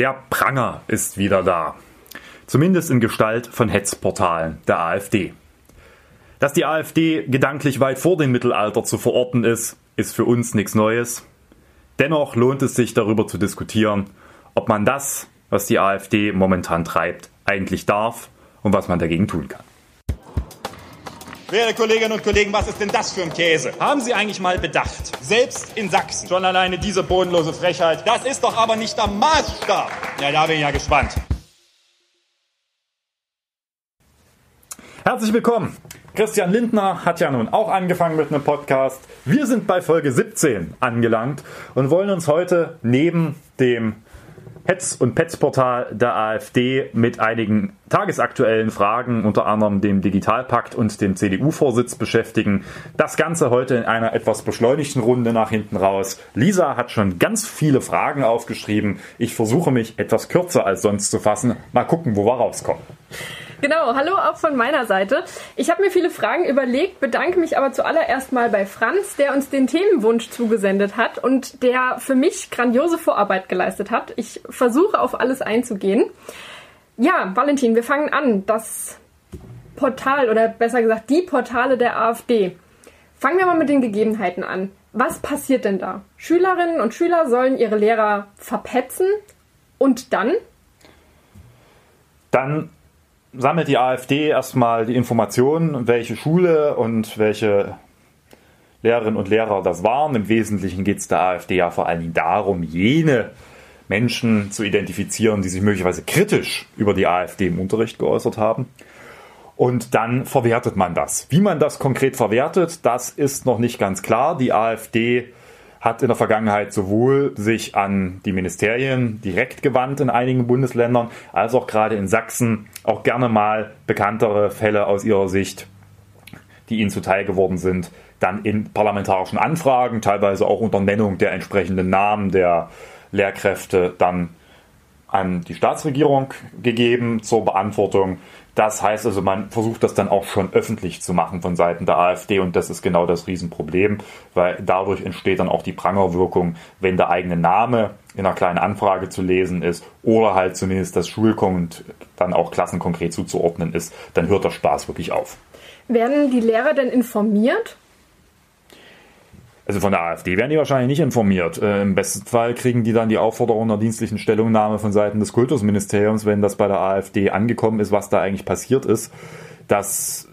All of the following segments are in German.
Der Pranger ist wieder da. Zumindest in Gestalt von Hetzportalen der AfD. Dass die AfD gedanklich weit vor dem Mittelalter zu verorten ist, ist für uns nichts Neues. Dennoch lohnt es sich darüber zu diskutieren, ob man das, was die AfD momentan treibt, eigentlich darf und was man dagegen tun kann. Werte Kolleginnen und Kollegen, was ist denn das für ein Käse? Haben Sie eigentlich mal bedacht? Selbst in Sachsen. Schon alleine diese bodenlose Frechheit. Das ist doch aber nicht der Maßstab. Ja, da bin ich ja gespannt. Herzlich willkommen. Christian Lindner hat ja nun auch angefangen mit einem Podcast. Wir sind bei Folge 17 angelangt und wollen uns heute neben dem Hetz- und Petz-Portal der AfD mit einigen tagesaktuellen Fragen, unter anderem dem Digitalpakt und dem CDU-Vorsitz beschäftigen. Das Ganze heute in einer etwas beschleunigten Runde nach hinten raus. Lisa hat schon ganz viele Fragen aufgeschrieben. Ich versuche mich etwas kürzer als sonst zu fassen. Mal gucken, wo wir rauskommen. Genau, hallo auch von meiner Seite. Ich habe mir viele Fragen überlegt, bedanke mich aber zuallererst mal bei Franz, der uns den Themenwunsch zugesendet hat und der für mich grandiose Vorarbeit geleistet hat. Ich versuche auf alles einzugehen. Ja, Valentin, wir fangen an. Das Portal oder besser gesagt die Portale der AfD. Fangen wir mal mit den Gegebenheiten an. Was passiert denn da? Schülerinnen und Schüler sollen ihre Lehrer verpetzen und dann? Dann sammelt die AfD erstmal die Informationen, welche Schule und welche Lehrerinnen und Lehrer das waren. Im Wesentlichen geht es der AfD ja vor allen Dingen darum, jene Menschen zu identifizieren, die sich möglicherweise kritisch über die AfD im Unterricht geäußert haben. Und dann verwertet man das. Wie man das konkret verwertet, das ist noch nicht ganz klar. Die AfD hat in der Vergangenheit sowohl sich an die Ministerien direkt gewandt in einigen Bundesländern, als auch gerade in Sachsen auch gerne mal bekanntere Fälle aus ihrer Sicht, die ihnen zuteil geworden sind, dann in parlamentarischen Anfragen, teilweise auch unter Nennung der entsprechenden Namen der Lehrkräfte, dann an die Staatsregierung gegeben zur Beantwortung. Das heißt also, man versucht das dann auch schon öffentlich zu machen von Seiten der AfD und das ist genau das Riesenproblem, weil dadurch entsteht dann auch die Prangerwirkung, wenn der eigene Name in einer kleinen Anfrage zu lesen ist oder halt zumindest das Schulkommt dann auch klassenkonkret zuzuordnen ist, dann hört der Spaß wirklich auf. Werden die Lehrer denn informiert? Also von der AfD werden die wahrscheinlich nicht informiert. Äh, Im besten Fall kriegen die dann die Aufforderung einer dienstlichen Stellungnahme von Seiten des Kultusministeriums, wenn das bei der AfD angekommen ist, was da eigentlich passiert ist. Das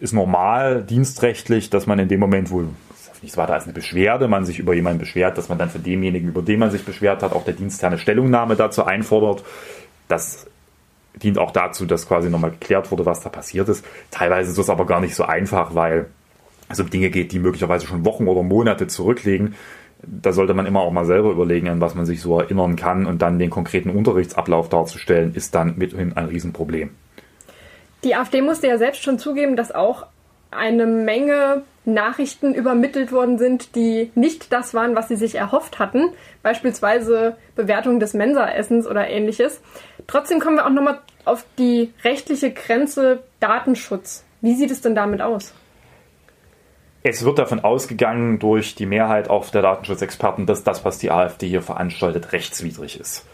ist normal dienstrechtlich, dass man in dem Moment wohl nichts weiter als eine Beschwerde, man sich über jemanden beschwert, dass man dann für demjenigen, über den man sich beschwert hat, auch der diensterne Stellungnahme dazu einfordert. Das dient auch dazu, dass quasi nochmal geklärt wurde, was da passiert ist. Teilweise ist das aber gar nicht so einfach, weil es um Dinge geht, die möglicherweise schon Wochen oder Monate zurückliegen. Da sollte man immer auch mal selber überlegen, an was man sich so erinnern kann und dann den konkreten Unterrichtsablauf darzustellen, ist dann mithin ein Riesenproblem. Die AfD musste ja selbst schon zugeben, dass auch eine Menge Nachrichten übermittelt worden sind, die nicht das waren, was sie sich erhofft hatten. Beispielsweise Bewertung des Mensaessens oder ähnliches. Trotzdem kommen wir auch nochmal auf die rechtliche Grenze Datenschutz. Wie sieht es denn damit aus? Es wird davon ausgegangen durch die Mehrheit auch der Datenschutzexperten, dass das, was die AfD hier veranstaltet, rechtswidrig ist.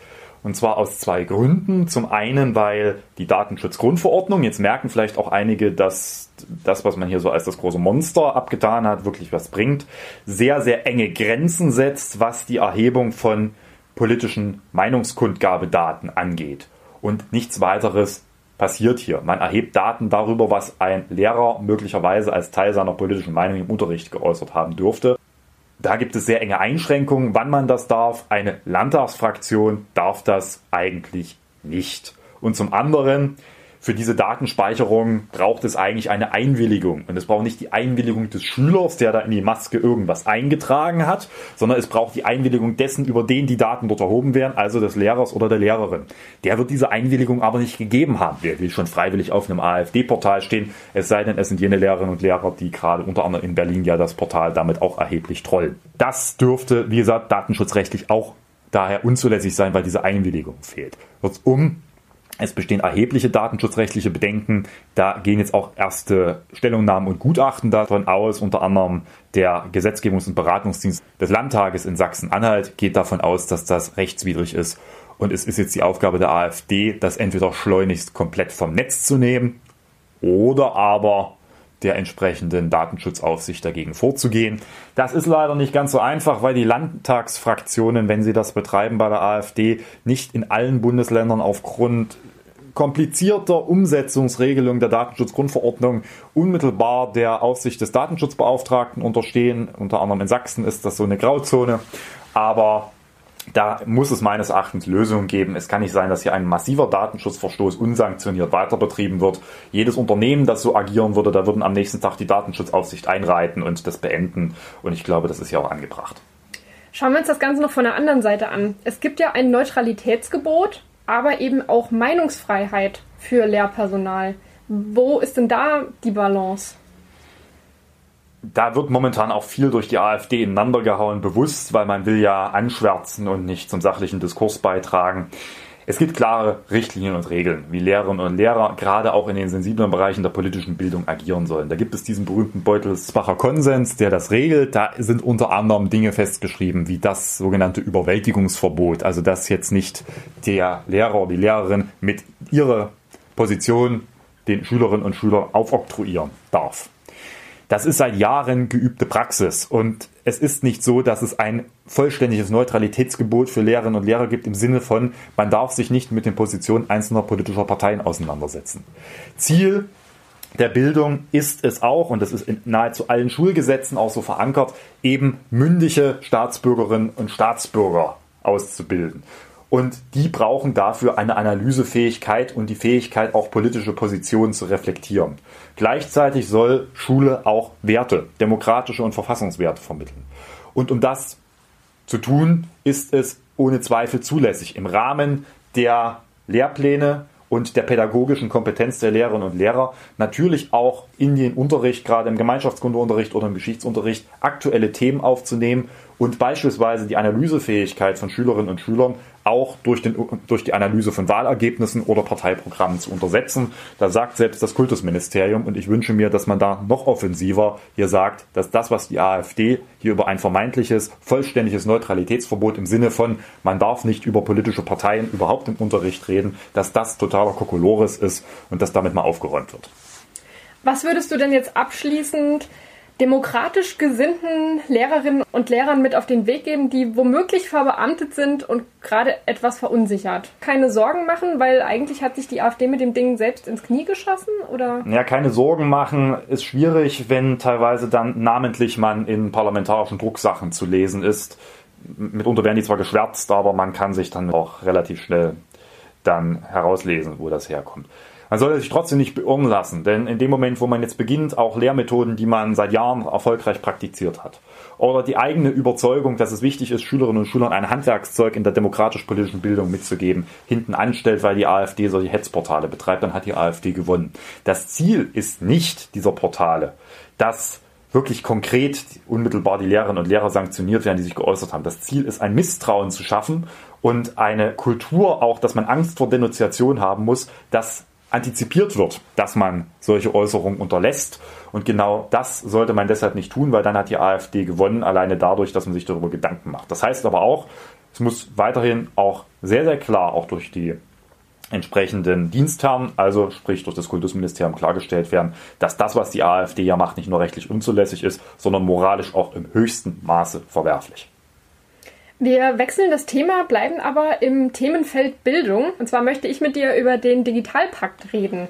Und zwar aus zwei Gründen. Zum einen, weil die Datenschutzgrundverordnung, jetzt merken vielleicht auch einige, dass das, was man hier so als das große Monster abgetan hat, wirklich was bringt, sehr, sehr enge Grenzen setzt, was die Erhebung von politischen Meinungskundgabedaten angeht. Und nichts weiteres passiert hier. Man erhebt Daten darüber, was ein Lehrer möglicherweise als Teil seiner politischen Meinung im Unterricht geäußert haben dürfte. Da gibt es sehr enge Einschränkungen, wann man das darf. Eine Landtagsfraktion darf das eigentlich nicht. Und zum anderen für diese Datenspeicherung braucht es eigentlich eine Einwilligung. Und es braucht nicht die Einwilligung des Schülers, der da in die Maske irgendwas eingetragen hat, sondern es braucht die Einwilligung dessen, über den die Daten dort erhoben werden, also des Lehrers oder der Lehrerin. Der wird diese Einwilligung aber nicht gegeben haben. Wer will schon freiwillig auf einem AfD-Portal stehen, es sei denn, es sind jene Lehrerinnen und Lehrer, die gerade unter anderem in Berlin ja das Portal damit auch erheblich trollen. Das dürfte, wie gesagt, datenschutzrechtlich auch daher unzulässig sein, weil diese Einwilligung fehlt. Kurzum, es bestehen erhebliche datenschutzrechtliche Bedenken. Da gehen jetzt auch erste Stellungnahmen und Gutachten davon aus. Unter anderem der Gesetzgebungs- und Beratungsdienst des Landtages in Sachsen-Anhalt geht davon aus, dass das rechtswidrig ist. Und es ist jetzt die Aufgabe der AfD, das entweder schleunigst komplett vom Netz zu nehmen oder aber der entsprechenden Datenschutzaufsicht dagegen vorzugehen. Das ist leider nicht ganz so einfach, weil die Landtagsfraktionen, wenn sie das betreiben bei der AfD, nicht in allen Bundesländern aufgrund komplizierter Umsetzungsregelung der Datenschutzgrundverordnung unmittelbar der Aufsicht des Datenschutzbeauftragten unterstehen. Unter anderem in Sachsen ist das so eine Grauzone. Aber da muss es meines Erachtens Lösungen geben. Es kann nicht sein, dass hier ein massiver Datenschutzverstoß unsanktioniert weiter betrieben wird. Jedes Unternehmen, das so agieren würde, da würden am nächsten Tag die Datenschutzaufsicht einreiten und das beenden. Und ich glaube, das ist ja auch angebracht. Schauen wir uns das Ganze noch von der anderen Seite an. Es gibt ja ein Neutralitätsgebot, aber eben auch Meinungsfreiheit für Lehrpersonal. Wo ist denn da die Balance? Da wird momentan auch viel durch die AfD ineinander gehauen, bewusst, weil man will ja anschwärzen und nicht zum sachlichen Diskurs beitragen. Es gibt klare Richtlinien und Regeln, wie Lehrerinnen und Lehrer gerade auch in den sensiblen Bereichen der politischen Bildung agieren sollen. Da gibt es diesen berühmten Beutelsbacher Konsens, der das regelt. Da sind unter anderem Dinge festgeschrieben, wie das sogenannte Überwältigungsverbot. Also dass jetzt nicht der Lehrer oder die Lehrerin mit ihrer Position den Schülerinnen und Schülern aufoktroyieren darf. Das ist seit Jahren geübte Praxis und es ist nicht so, dass es ein vollständiges Neutralitätsgebot für Lehrerinnen und Lehrer gibt im Sinne von, man darf sich nicht mit den Positionen einzelner politischer Parteien auseinandersetzen. Ziel der Bildung ist es auch, und das ist in nahezu allen Schulgesetzen auch so verankert, eben mündige Staatsbürgerinnen und Staatsbürger auszubilden. Und die brauchen dafür eine Analysefähigkeit und die Fähigkeit, auch politische Positionen zu reflektieren. Gleichzeitig soll Schule auch Werte, demokratische und Verfassungswerte vermitteln. Und um das zu tun, ist es ohne Zweifel zulässig, im Rahmen der Lehrpläne und der pädagogischen Kompetenz der Lehrerinnen und Lehrer natürlich auch in den Unterricht, gerade im Gemeinschaftskundeunterricht oder im Geschichtsunterricht, aktuelle Themen aufzunehmen und beispielsweise die Analysefähigkeit von Schülerinnen und Schülern auch durch, den, durch die Analyse von Wahlergebnissen oder Parteiprogrammen zu untersetzen. Da sagt selbst das Kultusministerium und ich wünsche mir, dass man da noch offensiver hier sagt, dass das, was die AfD hier über ein vermeintliches, vollständiges Neutralitätsverbot im Sinne von, man darf nicht über politische Parteien überhaupt im Unterricht reden, dass das totaler Kokolores ist und dass damit mal aufgeräumt wird. Was würdest du denn jetzt abschließend demokratisch gesinnten Lehrerinnen und Lehrern mit auf den Weg geben, die womöglich verbeamtet sind und gerade etwas verunsichert. Keine Sorgen machen, weil eigentlich hat sich die AfD mit dem Ding selbst ins Knie geschossen, oder? Ja, keine Sorgen machen ist schwierig, wenn teilweise dann namentlich man in parlamentarischen Drucksachen zu lesen ist. Mitunter werden die zwar geschwärzt, aber man kann sich dann auch relativ schnell dann herauslesen, wo das herkommt. Man sollte sich trotzdem nicht beirren lassen, denn in dem Moment, wo man jetzt beginnt, auch Lehrmethoden, die man seit Jahren erfolgreich praktiziert hat, oder die eigene Überzeugung, dass es wichtig ist, Schülerinnen und Schülern ein Handwerkszeug in der demokratisch-politischen Bildung mitzugeben, hinten anstellt, weil die AfD solche Hetzportale betreibt, dann hat die AfD gewonnen. Das Ziel ist nicht dieser Portale, dass wirklich konkret unmittelbar die Lehrerinnen und Lehrer sanktioniert werden, die sich geäußert haben. Das Ziel ist, ein Misstrauen zu schaffen und eine Kultur auch, dass man Angst vor Denunziation haben muss, dass antizipiert wird, dass man solche Äußerungen unterlässt. Und genau das sollte man deshalb nicht tun, weil dann hat die AfD gewonnen, alleine dadurch, dass man sich darüber Gedanken macht. Das heißt aber auch, es muss weiterhin auch sehr, sehr klar, auch durch die entsprechenden Dienstherren, also sprich durch das Kultusministerium klargestellt werden, dass das, was die AfD ja macht, nicht nur rechtlich unzulässig ist, sondern moralisch auch im höchsten Maße verwerflich. Wir wechseln das Thema, bleiben aber im Themenfeld Bildung. Und zwar möchte ich mit dir über den Digitalpakt reden.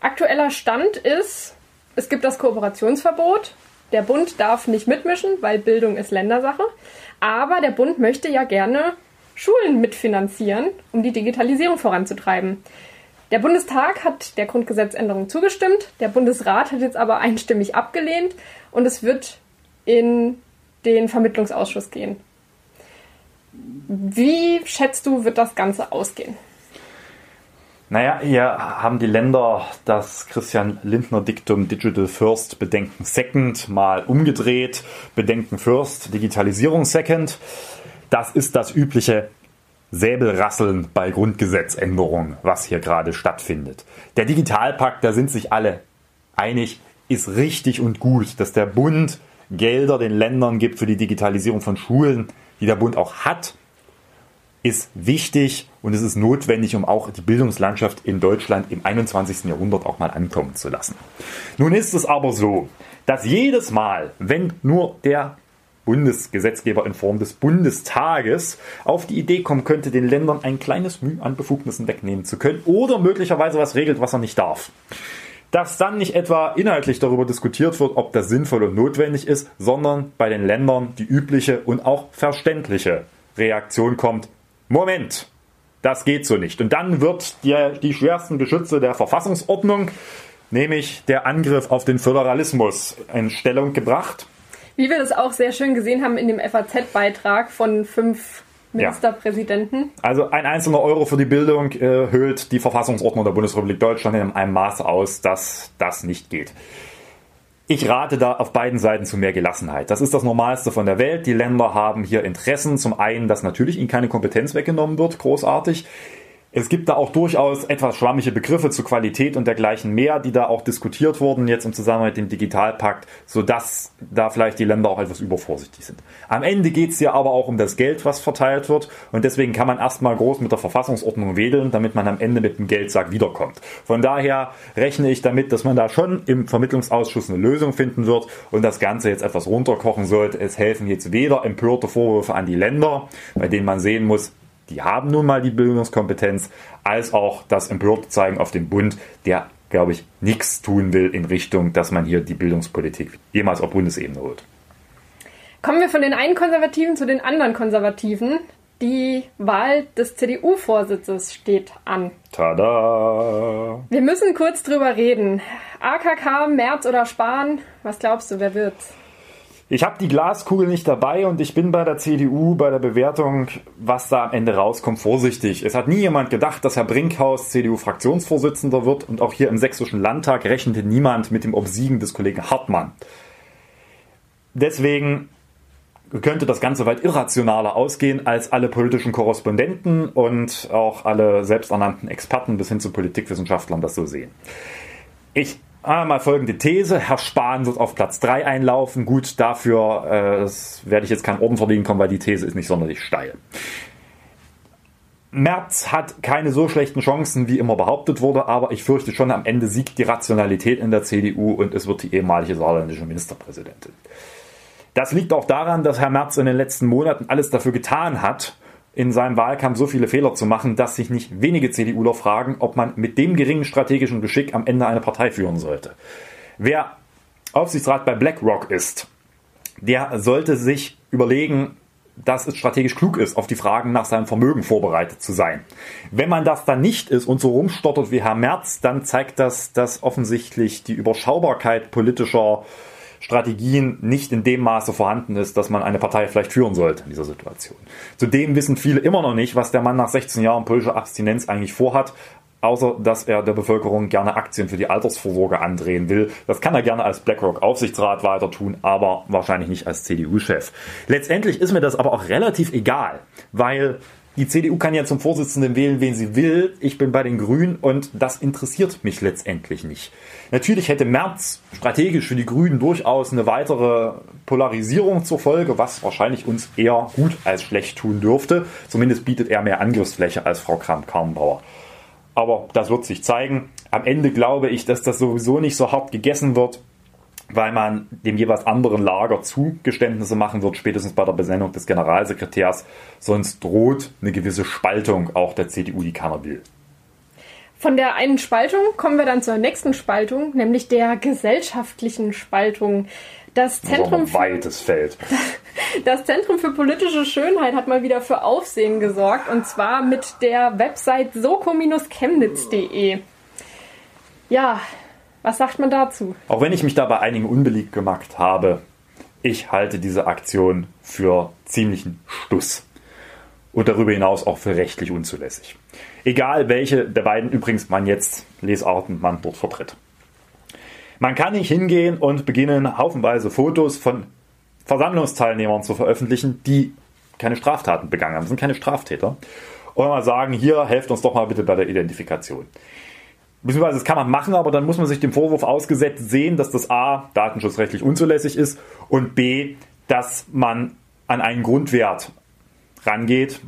Aktueller Stand ist, es gibt das Kooperationsverbot. Der Bund darf nicht mitmischen, weil Bildung ist Ländersache. Aber der Bund möchte ja gerne Schulen mitfinanzieren, um die Digitalisierung voranzutreiben. Der Bundestag hat der Grundgesetzänderung zugestimmt, der Bundesrat hat jetzt aber einstimmig abgelehnt und es wird in den Vermittlungsausschuss gehen. Wie schätzt du, wird das Ganze ausgehen? Naja, hier haben die Länder das Christian Lindner Diktum Digital First, Bedenken Second mal umgedreht. Bedenken First, Digitalisierung Second. Das ist das übliche Säbelrasseln bei Grundgesetzänderungen, was hier gerade stattfindet. Der Digitalpakt, da sind sich alle einig, ist richtig und gut, dass der Bund Gelder den Ländern gibt für die Digitalisierung von Schulen die der Bund auch hat, ist wichtig und es ist notwendig, um auch die Bildungslandschaft in Deutschland im 21. Jahrhundert auch mal ankommen zu lassen. Nun ist es aber so, dass jedes Mal, wenn nur der Bundesgesetzgeber in Form des Bundestages auf die Idee kommen könnte, den Ländern ein kleines Mühe an Befugnissen wegnehmen zu können oder möglicherweise was regelt, was er nicht darf. Dass dann nicht etwa inhaltlich darüber diskutiert wird, ob das sinnvoll und notwendig ist, sondern bei den Ländern die übliche und auch verständliche Reaktion kommt, Moment, das geht so nicht. Und dann wird die, die schwersten Geschütze der Verfassungsordnung, nämlich der Angriff auf den Föderalismus, in Stellung gebracht. Wie wir das auch sehr schön gesehen haben in dem FAZ-Beitrag von fünf Ministerpräsidenten. Ja. Also ein einzelner Euro für die Bildung äh, höhlt die Verfassungsordnung der Bundesrepublik Deutschland in einem Maß aus, dass das nicht geht. Ich rate da auf beiden Seiten zu mehr Gelassenheit. Das ist das Normalste von der Welt. Die Länder haben hier Interessen. Zum einen, dass natürlich ihnen keine Kompetenz weggenommen wird, großartig. Es gibt da auch durchaus etwas schlammige Begriffe zu Qualität und dergleichen mehr, die da auch diskutiert wurden jetzt im Zusammenhang mit dem Digitalpakt, sodass da vielleicht die Länder auch etwas übervorsichtig sind. Am Ende geht es ja aber auch um das Geld, was verteilt wird und deswegen kann man erstmal groß mit der Verfassungsordnung wedeln, damit man am Ende mit dem Geldsack wiederkommt. Von daher rechne ich damit, dass man da schon im Vermittlungsausschuss eine Lösung finden wird und das Ganze jetzt etwas runterkochen sollte. Es helfen jetzt weder empörte Vorwürfe an die Länder, bei denen man sehen muss, die haben nun mal die Bildungskompetenz, als auch das empörte Zeigen auf den Bund, der, glaube ich, nichts tun will in Richtung, dass man hier die Bildungspolitik jemals auf Bundesebene holt. Kommen wir von den einen Konservativen zu den anderen Konservativen. Die Wahl des CDU-Vorsitzes steht an. Tada! Wir müssen kurz drüber reden. AKK, Merz oder Spahn? Was glaubst du, wer wird's? Ich habe die Glaskugel nicht dabei und ich bin bei der CDU bei der Bewertung, was da am Ende rauskommt, vorsichtig. Es hat nie jemand gedacht, dass Herr Brinkhaus CDU-Fraktionsvorsitzender wird und auch hier im Sächsischen Landtag rechnete niemand mit dem Obsiegen des Kollegen Hartmann. Deswegen könnte das Ganze weit irrationaler ausgehen, als alle politischen Korrespondenten und auch alle selbsternannten Experten bis hin zu Politikwissenschaftlern das so sehen. Ich Einmal folgende These. Herr Spahn wird auf Platz 3 einlaufen. Gut, dafür äh, werde ich jetzt keinen Orden verdienen kommen, weil die These ist nicht sonderlich steil. Merz hat keine so schlechten Chancen, wie immer behauptet wurde, aber ich fürchte schon, am Ende siegt die Rationalität in der CDU und es wird die ehemalige saarländische Ministerpräsidentin. Das liegt auch daran, dass Herr Merz in den letzten Monaten alles dafür getan hat, in seinem Wahlkampf so viele Fehler zu machen, dass sich nicht wenige CDUler fragen, ob man mit dem geringen strategischen Geschick am Ende eine Partei führen sollte. Wer Aufsichtsrat bei BlackRock ist, der sollte sich überlegen, dass es strategisch klug ist, auf die Fragen nach seinem Vermögen vorbereitet zu sein. Wenn man das dann nicht ist und so rumstottert wie Herr Merz, dann zeigt das, dass offensichtlich die Überschaubarkeit politischer Strategien nicht in dem Maße vorhanden ist, dass man eine Partei vielleicht führen sollte in dieser Situation. Zudem wissen viele immer noch nicht, was der Mann nach 16 Jahren politischer Abstinenz eigentlich vorhat, außer dass er der Bevölkerung gerne Aktien für die Altersvorsorge andrehen will. Das kann er gerne als BlackRock-Aufsichtsrat weiter tun, aber wahrscheinlich nicht als CDU-Chef. Letztendlich ist mir das aber auch relativ egal, weil die CDU kann ja zum Vorsitzenden wählen, wen sie will. Ich bin bei den Grünen und das interessiert mich letztendlich nicht. Natürlich hätte Merz strategisch für die Grünen durchaus eine weitere Polarisierung zur Folge, was wahrscheinlich uns eher gut als schlecht tun dürfte. Zumindest bietet er mehr Angriffsfläche als Frau Kramp-Karrenbauer. Aber das wird sich zeigen. Am Ende glaube ich, dass das sowieso nicht so hart gegessen wird weil man dem jeweils anderen Lager Zugeständnisse machen wird, spätestens bei der Besendung des Generalsekretärs. Sonst droht eine gewisse Spaltung auch der CDU, die keiner will. Von der einen Spaltung kommen wir dann zur nächsten Spaltung, nämlich der gesellschaftlichen Spaltung. Das Zentrum, das weites Feld. das Zentrum für politische Schönheit hat mal wieder für Aufsehen gesorgt und zwar mit der Website soko-chemnitz.de. Ja, was sagt man dazu? Auch wenn ich mich da bei einigen unbeliebt gemacht habe, ich halte diese Aktion für ziemlichen Stuss. Und darüber hinaus auch für rechtlich unzulässig. Egal welche der beiden übrigens man jetzt Lesarten man dort vertritt. Man kann nicht hingehen und beginnen, haufenweise Fotos von Versammlungsteilnehmern zu veröffentlichen, die keine Straftaten begangen haben. Das sind keine Straftäter. Und mal sagen, hier helft uns doch mal bitte bei der Identifikation. Beziehungsweise das kann man machen, aber dann muss man sich dem Vorwurf ausgesetzt sehen, dass das A datenschutzrechtlich unzulässig ist und B, dass man an einen Grundwert rangeht,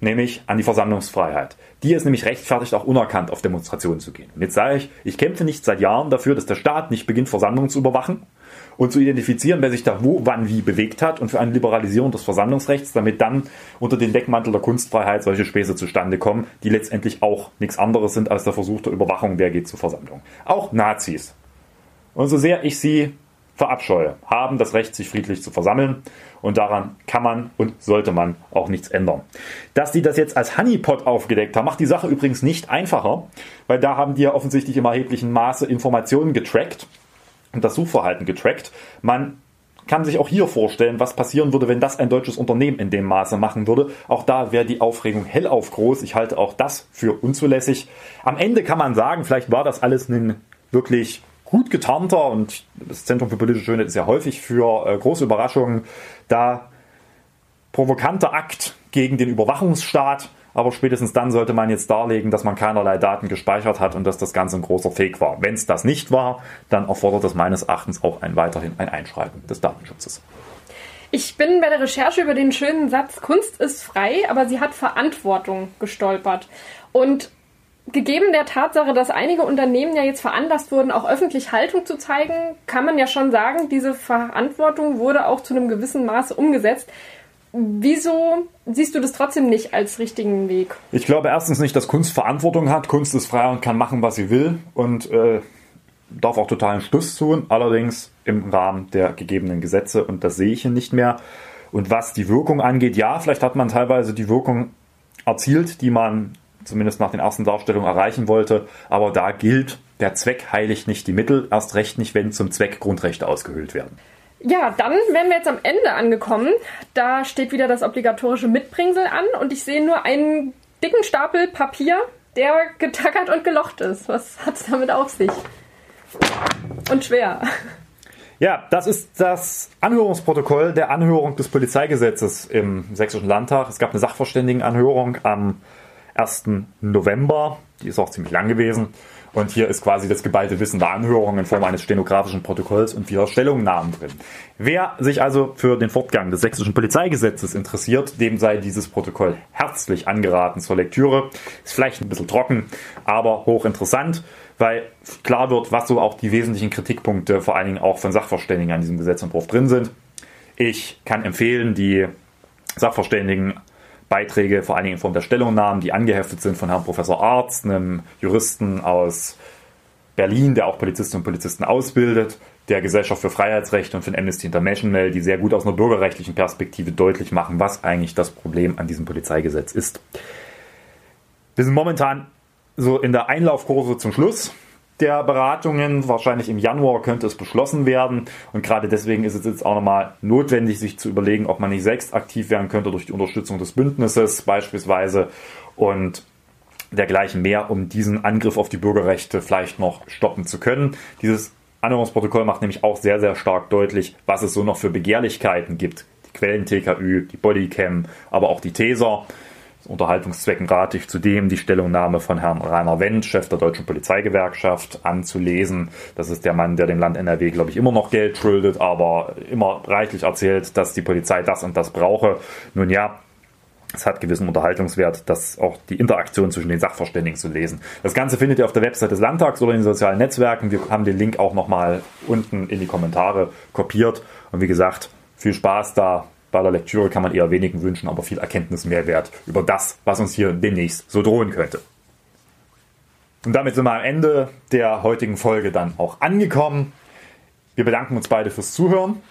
nämlich an die Versammlungsfreiheit. Die ist nämlich rechtfertigt, auch unerkannt auf Demonstrationen zu gehen. Und jetzt sage ich, ich kämpfe nicht seit Jahren dafür, dass der Staat nicht beginnt, Versammlungen zu überwachen und zu identifizieren, wer sich da wo, wann, wie bewegt hat und für eine Liberalisierung des Versammlungsrechts, damit dann unter den Deckmantel der Kunstfreiheit solche Späße zustande kommen, die letztendlich auch nichts anderes sind als der Versuch der Überwachung, wer geht zur Versammlung. Auch Nazis. Und so sehr ich sie verabscheue, haben das Recht, sich friedlich zu versammeln. Und daran kann man und sollte man auch nichts ändern. Dass die das jetzt als Honeypot aufgedeckt haben, macht die Sache übrigens nicht einfacher, weil da haben die ja offensichtlich im erheblichen Maße Informationen getrackt das Suchverhalten getrackt. Man kann sich auch hier vorstellen, was passieren würde, wenn das ein deutsches Unternehmen in dem Maße machen würde. Auch da wäre die Aufregung hellauf groß. Ich halte auch das für unzulässig. Am Ende kann man sagen, vielleicht war das alles ein wirklich gut getarnter und das Zentrum für politische Schönheit ist ja häufig für äh, große Überraschungen da provokanter Akt gegen den Überwachungsstaat. Aber spätestens dann sollte man jetzt darlegen, dass man keinerlei Daten gespeichert hat und dass das Ganze ein großer Fake war. Wenn es das nicht war, dann erfordert das meines Erachtens auch ein weiterhin ein Einschreiten des Datenschutzes. Ich bin bei der Recherche über den schönen Satz Kunst ist frei, aber sie hat Verantwortung gestolpert. Und gegeben der Tatsache, dass einige Unternehmen ja jetzt veranlasst wurden, auch öffentlich Haltung zu zeigen, kann man ja schon sagen, diese Verantwortung wurde auch zu einem gewissen Maße umgesetzt. Wieso siehst du das trotzdem nicht als richtigen Weg? Ich glaube erstens nicht, dass Kunst Verantwortung hat. Kunst ist frei und kann machen, was sie will und äh, darf auch totalen Schluss tun, allerdings im Rahmen der gegebenen Gesetze und das sehe ich hier nicht mehr. Und was die Wirkung angeht, ja, vielleicht hat man teilweise die Wirkung erzielt, die man zumindest nach den ersten Darstellungen erreichen wollte. Aber da gilt, der Zweck heiligt nicht die Mittel, erst recht nicht, wenn zum Zweck Grundrechte ausgehöhlt werden. Ja, dann wären wir jetzt am Ende angekommen. Da steht wieder das obligatorische Mitbringsel an und ich sehe nur einen dicken Stapel Papier, der getackert und gelocht ist. Was hat es damit auf sich? Und schwer. Ja, das ist das Anhörungsprotokoll der Anhörung des Polizeigesetzes im Sächsischen Landtag. Es gab eine Sachverständigenanhörung am 1. November. Die ist auch ziemlich lang gewesen. Und hier ist quasi das geballte Wissen der Anhörung in Form eines stenografischen Protokolls und vierer Stellungnahmen drin. Wer sich also für den Fortgang des sächsischen Polizeigesetzes interessiert, dem sei dieses Protokoll herzlich angeraten zur Lektüre. Ist vielleicht ein bisschen trocken, aber hochinteressant, weil klar wird, was so auch die wesentlichen Kritikpunkte vor allen Dingen auch von Sachverständigen an diesem Gesetzentwurf drin sind. Ich kann empfehlen, die Sachverständigen Beiträge, vor allen Dingen in Form der Stellungnahmen, die angeheftet sind von Herrn Professor Arzt, einem Juristen aus Berlin, der auch Polizistinnen und Polizisten ausbildet, der Gesellschaft für Freiheitsrechte und von Amnesty International, die sehr gut aus einer bürgerrechtlichen Perspektive deutlich machen, was eigentlich das Problem an diesem Polizeigesetz ist. Wir sind momentan so in der Einlaufkurve zum Schluss der Beratungen. Wahrscheinlich im Januar könnte es beschlossen werden. Und gerade deswegen ist es jetzt auch nochmal notwendig, sich zu überlegen, ob man nicht selbst aktiv werden könnte durch die Unterstützung des Bündnisses beispielsweise und dergleichen mehr, um diesen Angriff auf die Bürgerrechte vielleicht noch stoppen zu können. Dieses Anhörungsprotokoll macht nämlich auch sehr, sehr stark deutlich, was es so noch für Begehrlichkeiten gibt. Die Quellen-TKÜ, die Bodycam, aber auch die Taser. Unterhaltungszwecken rate ich zudem die Stellungnahme von Herrn Rainer Wendt, Chef der Deutschen Polizeigewerkschaft, anzulesen. Das ist der Mann, der dem Land NRW, glaube ich, immer noch Geld schuldet, aber immer reichlich erzählt, dass die Polizei das und das brauche. Nun ja, es hat gewissen Unterhaltungswert, das auch die Interaktion zwischen den Sachverständigen zu lesen. Das Ganze findet ihr auf der Website des Landtags oder in den sozialen Netzwerken. Wir haben den Link auch nochmal unten in die Kommentare kopiert. Und wie gesagt, viel Spaß da bei der Lektüre kann man eher wenigen wünschen, aber viel Erkenntnismehrwert über das, was uns hier demnächst so drohen könnte. Und damit sind wir am Ende der heutigen Folge dann auch angekommen. Wir bedanken uns beide fürs Zuhören.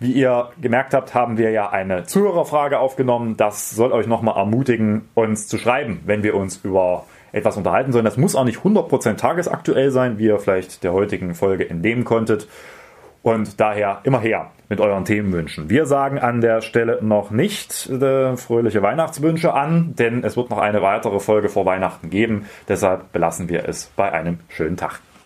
Wie ihr gemerkt habt, haben wir ja eine Zuhörerfrage aufgenommen. Das soll euch nochmal ermutigen, uns zu schreiben, wenn wir uns über etwas unterhalten sollen. Das muss auch nicht 100% tagesaktuell sein, wie ihr vielleicht der heutigen Folge entnehmen konntet. Und daher immer her mit euren Themenwünschen. Wir sagen an der Stelle noch nicht äh, fröhliche Weihnachtswünsche an, denn es wird noch eine weitere Folge vor Weihnachten geben. Deshalb belassen wir es bei einem schönen Tag.